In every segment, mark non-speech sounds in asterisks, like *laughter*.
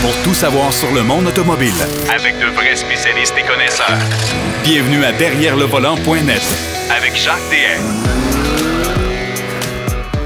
pour tout savoir sur le monde automobile. Avec de vrais spécialistes et connaisseurs. Bienvenue à Derrière le volant.net Avec Jacques DM.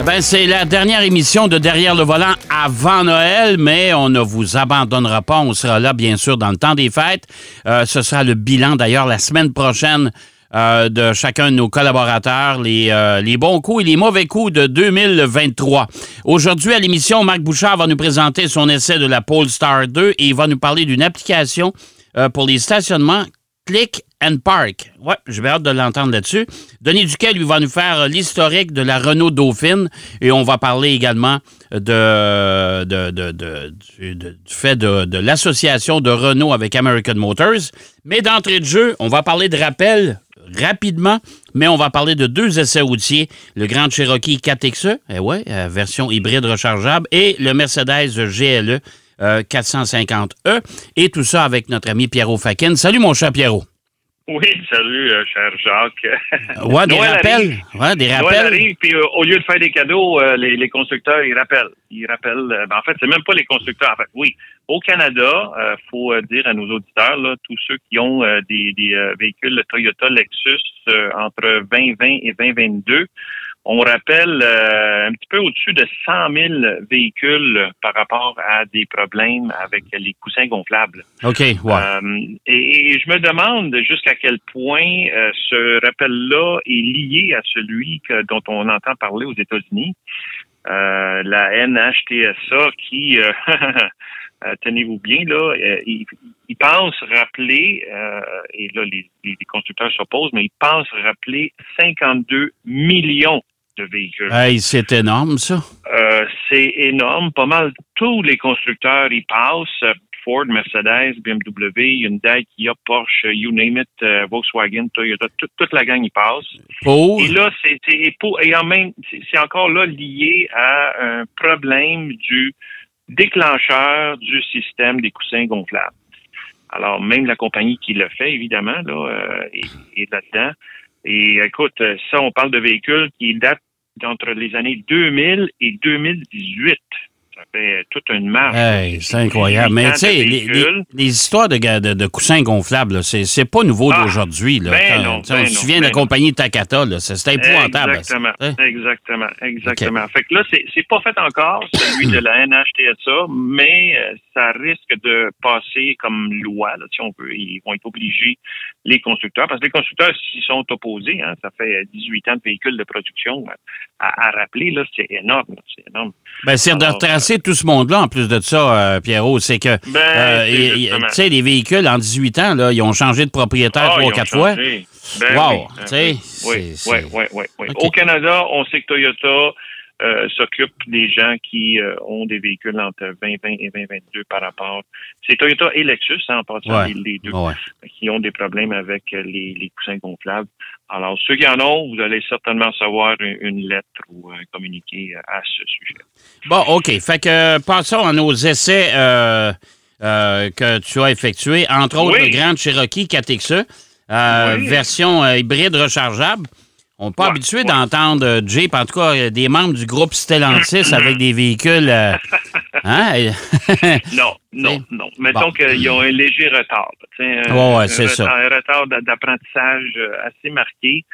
Eh ben, c'est la dernière émission de Derrière le volant avant Noël, mais on ne vous abandonnera pas. On sera là, bien sûr, dans le temps des fêtes. Euh, ce sera le bilan, d'ailleurs, la semaine prochaine euh, de chacun de nos collaborateurs, les, euh, les bons coups et les mauvais coups de 2023. Aujourd'hui, à l'émission, Marc Bouchard va nous présenter son essai de la Polestar 2 et il va nous parler d'une application euh, pour les stationnements Click and Park. Ouais, j'ai hâte de l'entendre là-dessus. Denis Duquet, lui, va nous faire l'historique de la Renault Dauphine et on va parler également de, de, de, de du, du, fait de, de l'association de Renault avec American Motors. Mais d'entrée de jeu, on va parler de rappel rapidement, mais on va parler de deux essais routiers, le Grand Cherokee 4XE, eh ouais, euh, version hybride rechargeable, et le Mercedes GLE euh, 450E, et tout ça avec notre ami Pierrot Fakin. Salut mon cher Pierrot. Oui, salut, euh, cher Jacques. Ouais, des Noël rappels. arrive. Ouais, des Noël rappels. arrive, puis euh, au lieu de faire des cadeaux, euh, les, les constructeurs, ils rappellent. Ils rappellent. euh, ben, en fait, c'est même pas les constructeurs. En fait, oui. Au Canada, euh, faut euh, dire à nos auditeurs, là, tous ceux qui ont euh, des, des euh, véhicules Toyota Lexus euh, entre 2020 et 2022, on rappelle euh, un petit peu au-dessus de 100 000 véhicules par rapport à des problèmes avec les coussins gonflables. OK, ouais. Euh, et, et je me demande jusqu'à quel point euh, ce rappel-là est lié à celui que, dont on entend parler aux États-Unis, Euh, la NHTSA qui, euh, *laughs* euh, tenez-vous bien, là, ils, ils pensent rappeler, euh, et là les, les constructeurs s'opposent, mais ils pensent rappeler 52 millions de véhicules. Hey, c'est énorme, ça. Euh, c'est énorme. Pas mal tous les constructeurs y passent. Ford, Mercedes, BMW, Hyundai, Kia, Porsche, you name it, euh, Volkswagen, Toyota, tout- toute la gang y passe. Et là, c'est et et en même, c'est c'est encore là lié à un problème du déclencheur du système des coussins gonflables. Alors, même la compagnie qui le fait, évidemment, là, euh, est, est là-dedans. Et écoute, euh, ça, on parle de véhicules qui datent d'entre les années 2000 et 2018. Ça fait toute une marche. Hey, c'est incroyable. Mais tu sais, les, les- véhicules. les histoires de, de, de coussins gonflables, là, c'est pas nouveau Ah, d'aujourd'hui. là. ben on ben se souvient de la ben compagnie Takata, c'est épouvantable. Exactement, ça, hein? exactement, exactement. Fait que là, c'est c'est pas fait encore, celui de la NHTSA, mais euh, ça risque de passer comme loi, là, si on veut. Ils vont être obligés, les constructeurs, parce que les constructeurs s'y sont opposés. Hein, ça fait 18 ans de véhicules de production euh, à, à rappeler, là, c'est énorme, c'est énorme. Ben, c'est de retracer tout ce monde-là, en plus de ça, euh, Pierrot. C'est que, Ben, euh, tu sais, les véhicules, en 18 ans, là, ils ont changé de propriétaire Ah, trois, ont quatre fois. Ben Wow, oui, tu sais, oui, oui, oui, oui. Au Canada, on sait que Toyota euh, s'occupe des gens qui euh, ont des véhicules entre 2020 et 2022 par rapport. C'est Toyota et Lexus, hein, en passant Ouais. les, deux, Ouais. qui ont des problèmes avec euh, les, les coussins gonflables. Alors, ceux qui en ont, vous allez certainement savoir une, une lettre ou un communiqué euh, à ce sujet. Bon, OK. Fait que euh, passons à nos essais euh, euh, que tu as effectués, entre autres Oui. le Grand Cherokee 4XE, euh, Oui. version euh, hybride rechargeable. On n'est pas Ouais, habitué ouais. d'entendre euh, Jeep, en tout cas euh, des membres du groupe Stellantis *clears throat* avec des véhicules. euh, *laughs* hein? *laughs* Non, non, Oui. non. Mettons Bon. qu'ils ont un léger retard. un- Ouais, c'est ça. Un retard d'a- d'apprentissage euh, assez marqué.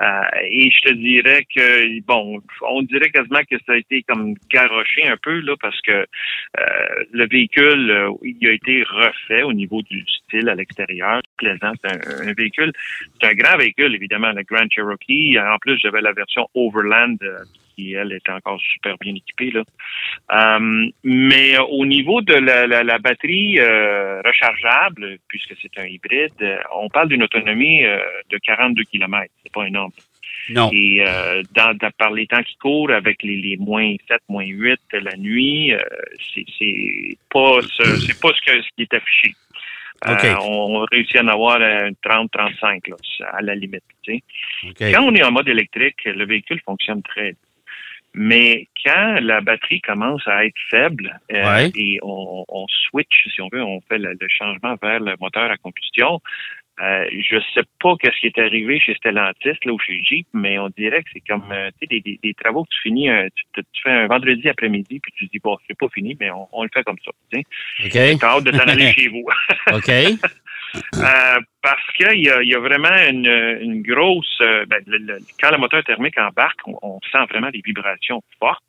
Euh, et je te dirais que, bon, on dirait quasiment que ça a été comme garoché un peu, là, parce que euh, le véhicule, euh, il a été refait au niveau du style à l'extérieur. Plaisant. C'est un, un véhicule, c'est un grand véhicule, évidemment, le Grand Cherokee. En plus, j'avais la version Overland euh, qui, elle, était encore super bien équipée, là. Euh, mais euh, au niveau de la, la- la batterie euh, rechargeable, puisque c'est un hybride, euh, on parle d'une autonomie euh, de 42 km. C'est pas énorme. non. Et euh, dans, dans- par les temps qui courent, avec les, les moins 7, moins 8 la nuit, euh, c'est c'est pas ce, c'est pas ce, que, ce qui est affiché. Euh, OK. on, réussit à en avoir un 30-35 là, à la limite. tu sais. OK. Quand on est en mode électrique, le véhicule fonctionne très bien. Mais quand la batterie commence à être faible euh, Ouais. et on, on switch, si on veut, on fait le, le changement vers le moteur à combustion, Euh, je sais pas qu'est-ce qui est arrivé chez Stellantis là ou chez Jeep, mais on dirait que c'est comme euh, tu sais, des, des, travaux que tu finis, euh, tu, tu, fais un vendredi après-midi, puis tu te dis bon, c'est pas fini, mais on, on, le fait comme ça. Tu sais. T'as hâte de t'en aller *laughs* chez vous. OK. Euh, parce qu'il y a, y a vraiment une, une grosse. Ben, le, quand le moteur thermique embarque, on, on sent vraiment des vibrations fortes.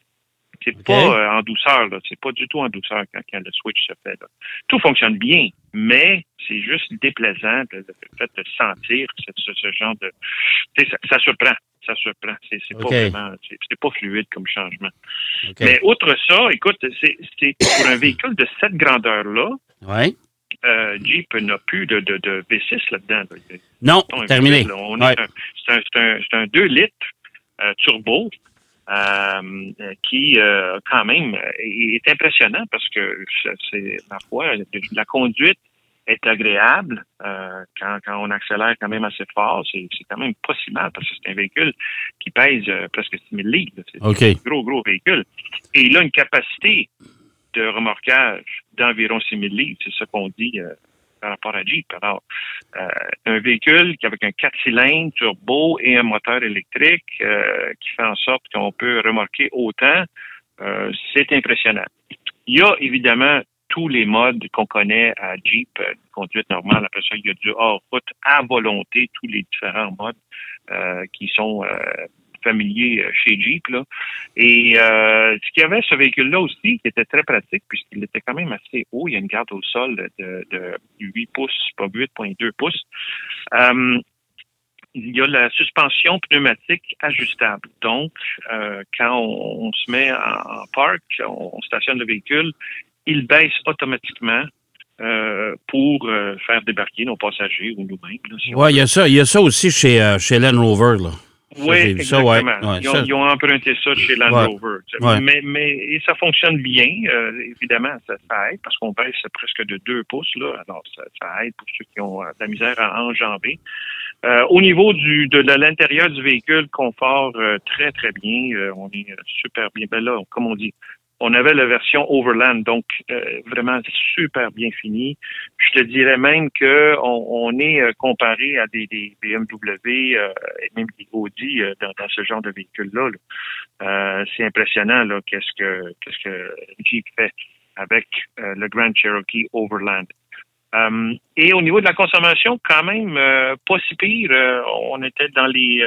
C'est pas euh, en douceur, là. C'est pas du tout en douceur quand, quand le switch se fait. Là. Tout fonctionne bien, mais c'est juste déplaisant le, fait de sentir ce, ce, ce genre de. Ça, ça surprend. Ça surprend. C'est pas vraiment. C'est pas fluide comme changement. Mais outre ça, écoute, c'est pour un véhicule de cette grandeur-là. Ouais. Euh, Jeep n'a plus de, de, de V6 là-dedans. Non, terminé. C'est un, un, un 2 litres euh, turbo euh, qui euh, quand même est impressionnant parce que c'est ma foi, la conduite est agréable euh, quand, quand, on accélère quand même assez fort. C'est quand même pas si mal parce que c'est un véhicule qui pèse presque 6000 litres. C'est un gros, gros véhicule. Et il a une capacité de remorquage d'environ 6000 litres. C'est ce qu'on dit par rapport à Jeep. Alors, euh, un véhicule avec un 4 cylindres turbo et un moteur électrique euh, qui fait en sorte qu'on peut remorquer autant, euh, c'est impressionnant. Il y a évidemment tous les modes qu'on connaît à Jeep, conduite normale, après ça, il y a du hors-route à volonté, tous les différents modes qui sont familier euh, chez Jeep. Là. Et euh, ce qu'il y avait ce véhicule-là aussi, qui était très pratique, puisqu'il était quand même assez haut, il y a une garde au sol de, de 8 pouces, pas 8,2 pouces. Euh, il y a la suspension pneumatique ajustable. Donc, euh, quand on, se met en, parc, on, stationne le véhicule, il baisse automatiquement euh, pour euh, faire débarquer nos passagers ou nous-mêmes. Oui, il y a ça. Il y a ça aussi chez, chez Land Rover. Là. Oui, exactement. ils, ont, emprunté ça chez Land Rover. Mais, mais et ça fonctionne bien. Euh, évidemment, ça, aide parce qu'on baisse presque de 2 pouces. Là, alors, ça, aide pour ceux qui ont euh, de la misère à enjamber. Euh, au niveau du de, l'intérieur du véhicule, confort très, très bien. on est super bien. Ben là, comme on dit, on avait la version Overland, donc euh, vraiment super bien fini. Je te dirais même que on, est euh, comparé à des, des BMW euh, et même des Audi dans, ce genre de véhicule-là. c'est impressionnant là, qu'est-ce que qu'est-ce que Jeep fait avec le Grand Cherokee Overland. et au niveau de la consommation, quand même, pas si pire. on était dans les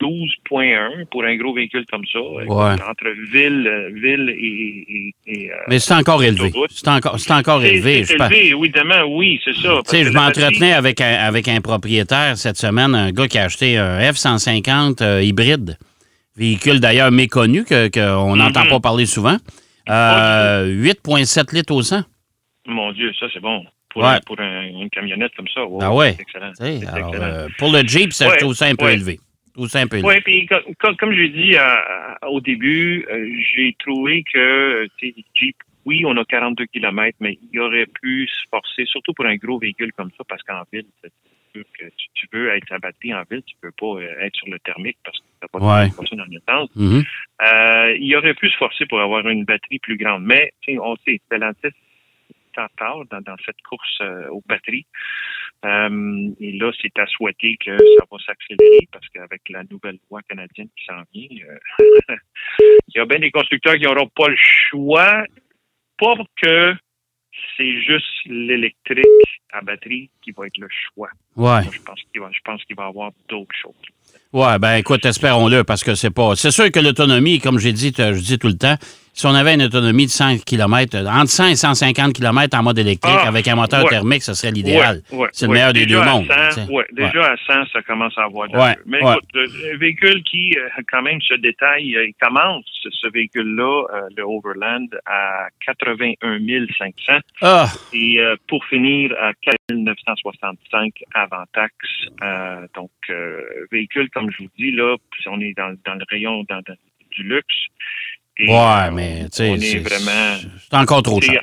12.1 pour un gros véhicule comme ça, entre ville, ville et. et, euh, Mais c'est encore élevé. C'est encore, c'est encore élevé. C'est élevé, oui, demain, oui, c'est ça. Tu sais, je m'entretenais avec un, avec un propriétaire cette semaine, un gars qui a acheté un F-150 euh, hybride. Véhicule d'ailleurs méconnu, qu'on n'entend mm-hmm. pas parler souvent. 8,7 euh, litres au 100. Mon Dieu, ça, c'est bon. Pour, pour une camionnette comme ça. ah ouais. C'est excellent. Alors, pour le Jeep, ça, je trouve ça un peu élevé. Oui, puis comme, comme je l'ai dit euh, au début, euh, j'ai trouvé que Jeep, oui, on a 42 km, mais il aurait pu se forcer, surtout pour un gros véhicule comme ça, parce qu'en ville, que tu, veux être abattu en ville, tu peux pas euh, être sur le thermique parce que tu n'as pas de dans le temps. Mm-hmm. il aurait pu se forcer pour avoir une batterie plus grande. Mais on sait, Stellantis tard dans, dans cette course aux batteries. Euh, et là, c'est à souhaiter que ça va s'accélérer parce qu'avec la nouvelle loi canadienne qui s'en vient, euh, *laughs* il y a bien des constructeurs qui n'auront pas le choix. Pas que c'est juste l'électrique à batterie qui va être le choix. Ouais. je pense qu'il va, je pense qu'il va y avoir d'autres choses. Ouais, ben écoute, espérons-le parce que c'est pas. C'est sûr que l'autonomie, comme j'ai dit, je dis tout le temps, si on avait une autonomie de 100 km, entre 100 et 150 km en mode électrique ah, avec un moteur thermique, ce serait l'idéal. c'est le meilleur des deux mondes. déjà à 100, ça commence à avoir de Mais écoute, un véhicule qui, euh, quand même, se détaille, euh, il commence ce véhicule-là, euh, le Overland, à 81 500. Ah. Et pour finir, à 4 965 avant taxe. donc, véhicule, comme je vous dis, là, on est dans, dans le rayon dans, du luxe ouais, euh, mais tu sais. c'est vraiment. C'est encore trop cher.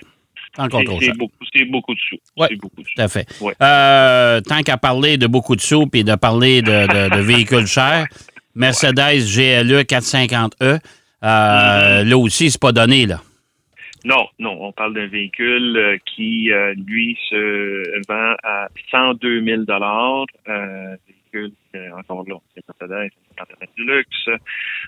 C'est encore trop cher. C'est beaucoup de sous. Oui, tout à fait. Euh, tant qu'à parler de beaucoup de sous et de parler de, véhicules chers, *laughs* Mercedes GLE 450E, euh, mm-hmm. là aussi, c'est pas donné, là. Non, non, on parle d'un véhicule euh, qui, euh, lui, se vend à 102 000 euh, véhicule, encore là, c'est Mercedes, c'est du luxe.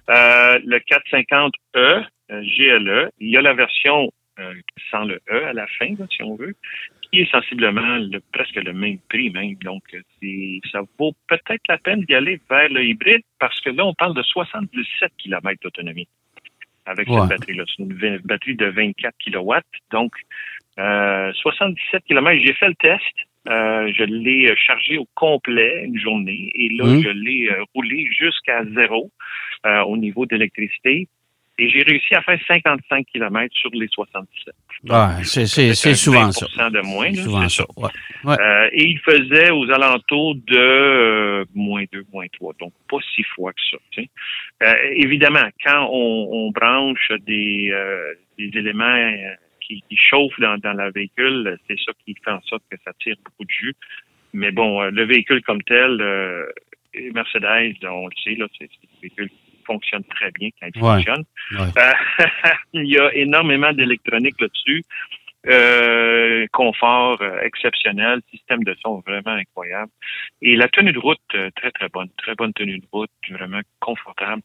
Euh, le 450E, euh, GLE, il y a la version euh, sans le E à la fin, là, si on veut, qui est sensiblement le, presque le même prix même. Donc, ça vaut peut-être la peine d'y aller vers le hybride parce que là, on parle de 77 km d'autonomie avec Ouais. cette batterie-là. C'est une batterie de 24 kW. Donc, euh, 77 km. J'ai fait le test. Euh, je l'ai euh, chargé au complet une journée et là, Mhm. je l'ai euh, roulé jusqu'à zéro euh, au niveau d'électricité. Et j'ai réussi à faire 55 km sur les 77. Ouais, c'est, souvent ça. 20% de moins. Là, souvent ça. Ouais. euh, et il faisait aux alentours de moins 2, moins 3, donc pas si froid que ça. tu sais. Euh, évidemment, quand on, on branche des, euh, des éléments qui, qui chauffent dans, dans le véhicule, c'est ça qui fait en sorte que ça tire beaucoup de jus. Mais bon, euh, le véhicule comme tel, euh, Mercedes, on le sait, là, c'est un véhicule qui fonctionne très bien quand il Ouais. fonctionne. Ouais. Euh, *laughs* il y a énormément d'électronique là-dessus. Euh, confort exceptionnel, système de son vraiment incroyable. Et la tenue de route, très, très bonne. Très bonne tenue de route, vraiment confortable.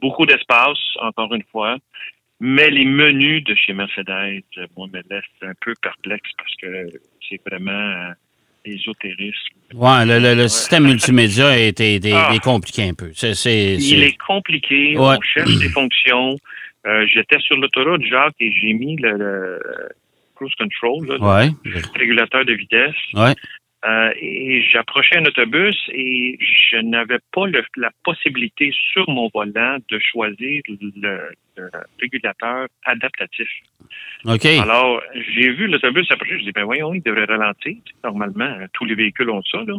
Beaucoup d'espace, encore une fois. Mais les menus de chez Mercedes, euh, moi, me laissent un peu perplexe parce que c'est vraiment euh, ésotérisme. Ouais, le, le- le système multimédia est, est- est- Ah. est compliqué un peu. C'est, c'est, c'est- Il est compliqué, Ouais. on cherche des fonctions. Euh, J'étais sur l'autoroute, Jacques, et j'ai mis le, le cruise control, là, Ouais. le régulateur de vitesse. Ouais. Euh, et j'approchais un autobus et je n'avais pas le- la possibilité sur mon volant de choisir le, le régulateur adaptatif. OK. Alors, j'ai vu l'autobus approcher, je dis, ben voyons, il devrait ralentir. Normalement, euh, tous les véhicules ont ça, là.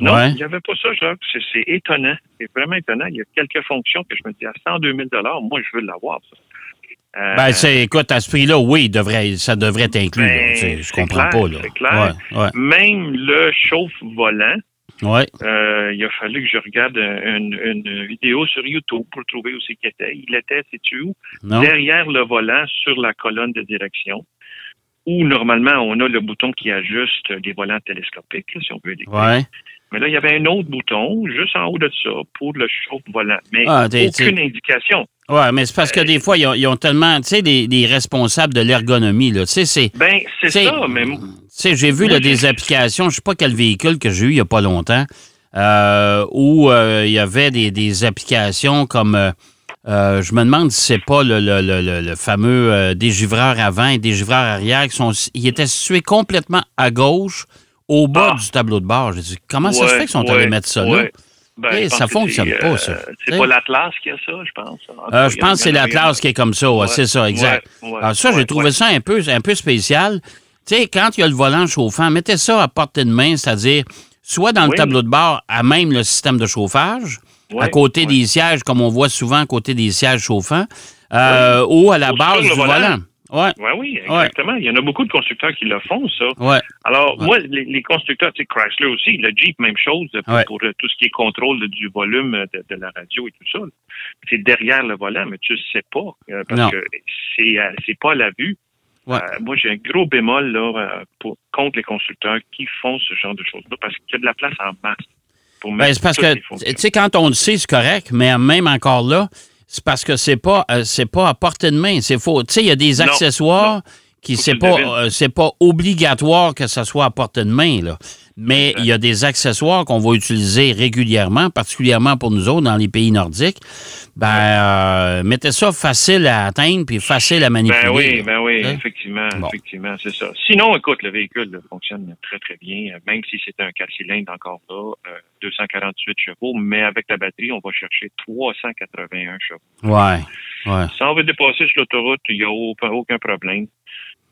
Non, Ouais. il n'y avait pas ça, Jacques. C'est- C'est étonnant. C'est vraiment étonnant. Il y a quelques fonctions que je me dis, à 102 000 moi, je veux l'avoir, ça. Euh, Ben, c'est, écoute, à ce prix-là, oui, devrait, ça devrait être inclus. là. Ben, je comprends clair, pas, là. c'est clair. Ouais, ouais, Même le chauffe-volant, ouais. euh, il a fallu que je regarde une, une vidéo sur YouTube pour trouver où c'est qu'il était. Il était, sais-tu où? Non? Derrière le volant, sur la colonne de direction, où normalement on a le bouton qui ajuste les volants télescopiques, là, si on veut électrique. Ouais. Mais là, il y avait un autre bouton juste en haut de ça pour le chauffe-volant. Mais Ah, aucune indication. Ouais, mais c'est parce que des fois, ils ont, ils ont tellement, tu sais, les responsables de l'ergonomie, là, tu sais, c'est... Ben, c'est ça, mais Tu sais, j'ai vu là, des applications, je sais pas quel véhicule que j'ai eu il y a pas longtemps, euh, où euh, il y avait des, des applications comme... euh, euh, je me demande si c'est pas le, le- le- le- le fameux euh, dégivreur avant et dégivreur arrière qui sont... Ils étaient situés complètement à gauche, au bas Ah. du tableau de bord. J'ai dit, comment ça se Ouais, fait qu'ils sont ouais, allés mettre ça là? Ben, Eh, ça fonctionne pas, euh, ça. C'est pas l'Atlas qui a ça, je pense. Euh, je pense que c'est l'Atlas qui est comme ça, ouais, Ouais, c'est ça, exact. ouais, Alors ça, j'ai trouvé ça un peu, un peu spécial. Tu sais, quand il y a le volant chauffant, mettez ça à portée de main, c'est-à-dire soit dans le tableau de bord, à même le système de chauffage, à côté des sièges, comme on voit souvent à côté des sièges chauffants, euh, ou à la base du volant. Ouais, Ouais, oui, exactement. Il y en a beaucoup de constructeurs qui le font, ça. ouais. Alors, moi, les, les constructeurs, tu sais, Chrysler aussi, le Jeep, même chose, pour, euh, tout ce qui est contrôle du volume de, de la radio et tout ça. C'est derrière le volant, mais tu ne sais pas, euh, parce Non. que c'est euh, c'est pas à la vue. Ouais. Euh, moi, j'ai un gros bémol là, euh, pour, contre les constructeurs qui font ce genre de choses-là, parce qu'il y a de la place en masse pour mettre Ben, c'est parce que, tu sais, quand on le sait, c'est correct, mais même encore là, c'est parce que c'est pas, euh, c'est pas à portée de main. C'est faux. Tu sais, il y a des Non, accessoires qui c'est pas, euh, c'est pas obligatoire que ça soit à portée de main, là. Mais il y a des accessoires qu'on va utiliser régulièrement, particulièrement pour nous autres dans les pays nordiques. Ben, euh, mettez ça facile à atteindre puis facile à manipuler. Ben oui, ben oui, Hein? effectivement, Bon. effectivement, c'est ça. Sinon, écoute, le véhicule là, fonctionne très, très bien, euh, même si c'est un 4 cylindres encore là, euh, 248 chevaux, mais avec la batterie, on va chercher 381 chevaux. Ouais, ouais. Si on veut dépasser sur l'autoroute, il n'y a aucun problème.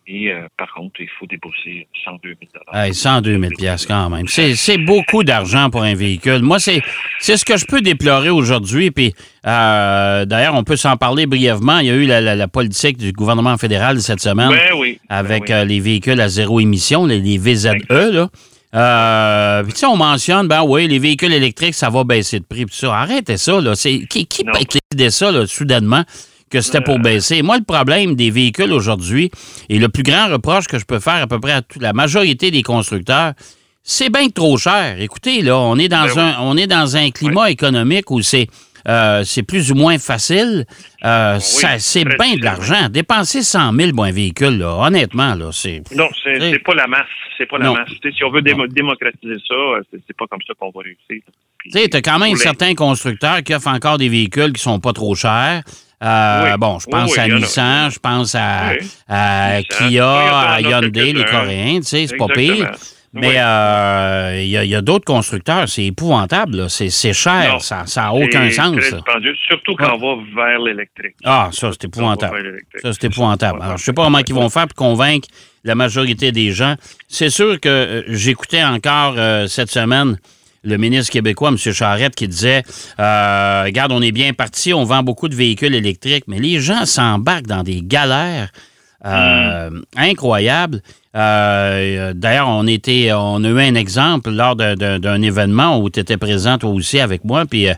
Et euh, par contre, il faut débourser 102 000 Hey, 102 000 piastres quand même. C'est, c'est beaucoup d'argent pour un véhicule. Moi, c'est, c'est ce que je peux déplorer aujourd'hui. Puis, euh, d'ailleurs, on peut s'en parler brièvement. Il y a eu la, la- la politique du gouvernement fédéral cette semaine Ben oui. ben avec oui. euh, les véhicules à zéro émission, les, les VZE. Là. Euh, puis, tu sais, on mentionne, ben oui, les véhicules électriques, ça va baisser de prix. Puis ça, arrêtez ça. Là. C'est, qui qui décider ça là, soudainement? Que c'était pour baisser. Moi, le problème des véhicules aujourd'hui, et le plus grand reproche que je peux faire à peu près à toute la majorité des constructeurs, c'est bien trop cher. Écoutez, là, on est dans, Ben un, on est dans un climat économique où c'est euh, c'est plus ou moins facile. Euh, ça- c'est bien de l'argent. Dépenser 100 000 pour un véhicule, là, honnêtement, là, c'est... Non, c'est pas la masse. C'est pas la Non. masse. Si on veut démo- démocratiser ça, euh, c'est pas comme ça qu'on va réussir. Tu sais, t'as quand même certains constructeurs qui offrent encore des véhicules qui sont pas trop chers. Euh, Oui. Bon, je pense oui, à. Nissan, je pense à, Kia, à Hyundai, les. Coréens, tu sais, c'est pas pire. Mais euh, il y a, d'autres constructeurs, c'est épouvantable, c'est cher, Non. ça n'a aucun sens. très surtout quand on va vers l'électrique. Ah, ça, c'est épouvantable. Ça, c'est épouvantable. Alors, je sais pas comment ils vont faire pour convaincre la majorité des gens. C'est sûr que euh, j'écoutais encore euh, cette semaine le ministre québécois, M. Charette, qui disait euh, Regarde, on est bien parti, on vend beaucoup de véhicules électriques, mais les gens s'embarquent dans des galères euh, incroyables. Euh, D'ailleurs, on était, on a eu un exemple lors d'un- événement où tu étais présent toi aussi avec moi, puis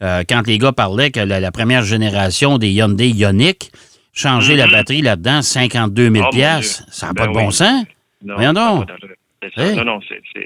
quand les gars parlaient que la, la première génération des Hyundai Ioniq, changer la batterie là-dedans, 52 000 Mm-hmm. Oh, ça n'a Ben pas de oui. bon sens. Non, Voyons donc. Hey. Non, non, c'est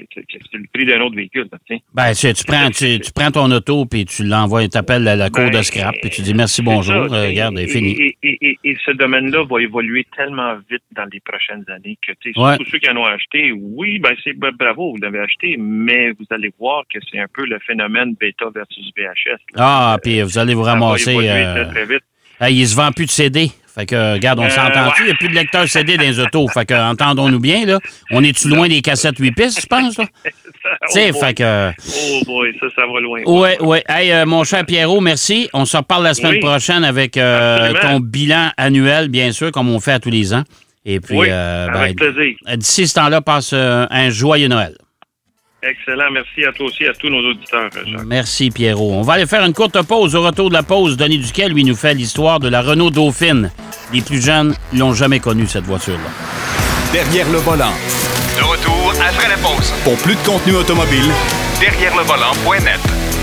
le prix d'un autre véhicule. tu. Ben, tu, prends, tu, tu prends ton auto, puis tu l'envoies, tu appelles la, la cour Ben, de scrap, puis tu dis merci, c'est bonjour, ça, euh, regarde, c'est et- fini. Et, et- et- ce domaine-là va évoluer tellement vite dans les prochaines années que, tu sais, Ouais. tous ceux qui en ont acheté, oui, ben c'est ben, bravo, vous l'avez acheté, mais vous allez voir que c'est un peu le phénomène bêta versus VHS. là. Ah, puis vous allez vous va ramasser. évoluer euh, très, très vite. il se vend plus de CD. Fait que, regarde, on Euh, s'entend-tu? Il n'y a plus de lecteur CD dans les autos. Fait que, entendons-nous bien, là. On est-tu loin des cassettes 8 pistes, je pense, là? *laughs* Tu sais, oh, fait que. Oh boy, ça, ça va loin. Ouais, ouais. Hey, euh, mon cher Pierrot, merci. On se reparle la semaine Oui. prochaine avec euh, ton bilan annuel, bien sûr, comme on fait à tous les ans. Et puis, Oui, euh, ben, avec plaisir. d'ici ce temps-là, passe un joyeux Noël. Excellent. Merci à toi aussi, à tous nos auditeurs, Jacques. Merci, Pierrot. On va aller faire une courte pause. Au retour de la pause, Denis Duquet, lui, nous fait l'histoire de la Renault Dauphine. Les plus jeunes l'ont jamais connue, cette voiture-là. Derrière le volant. De retour après la pause. Pour plus de contenu automobile, Derrière le volant.net.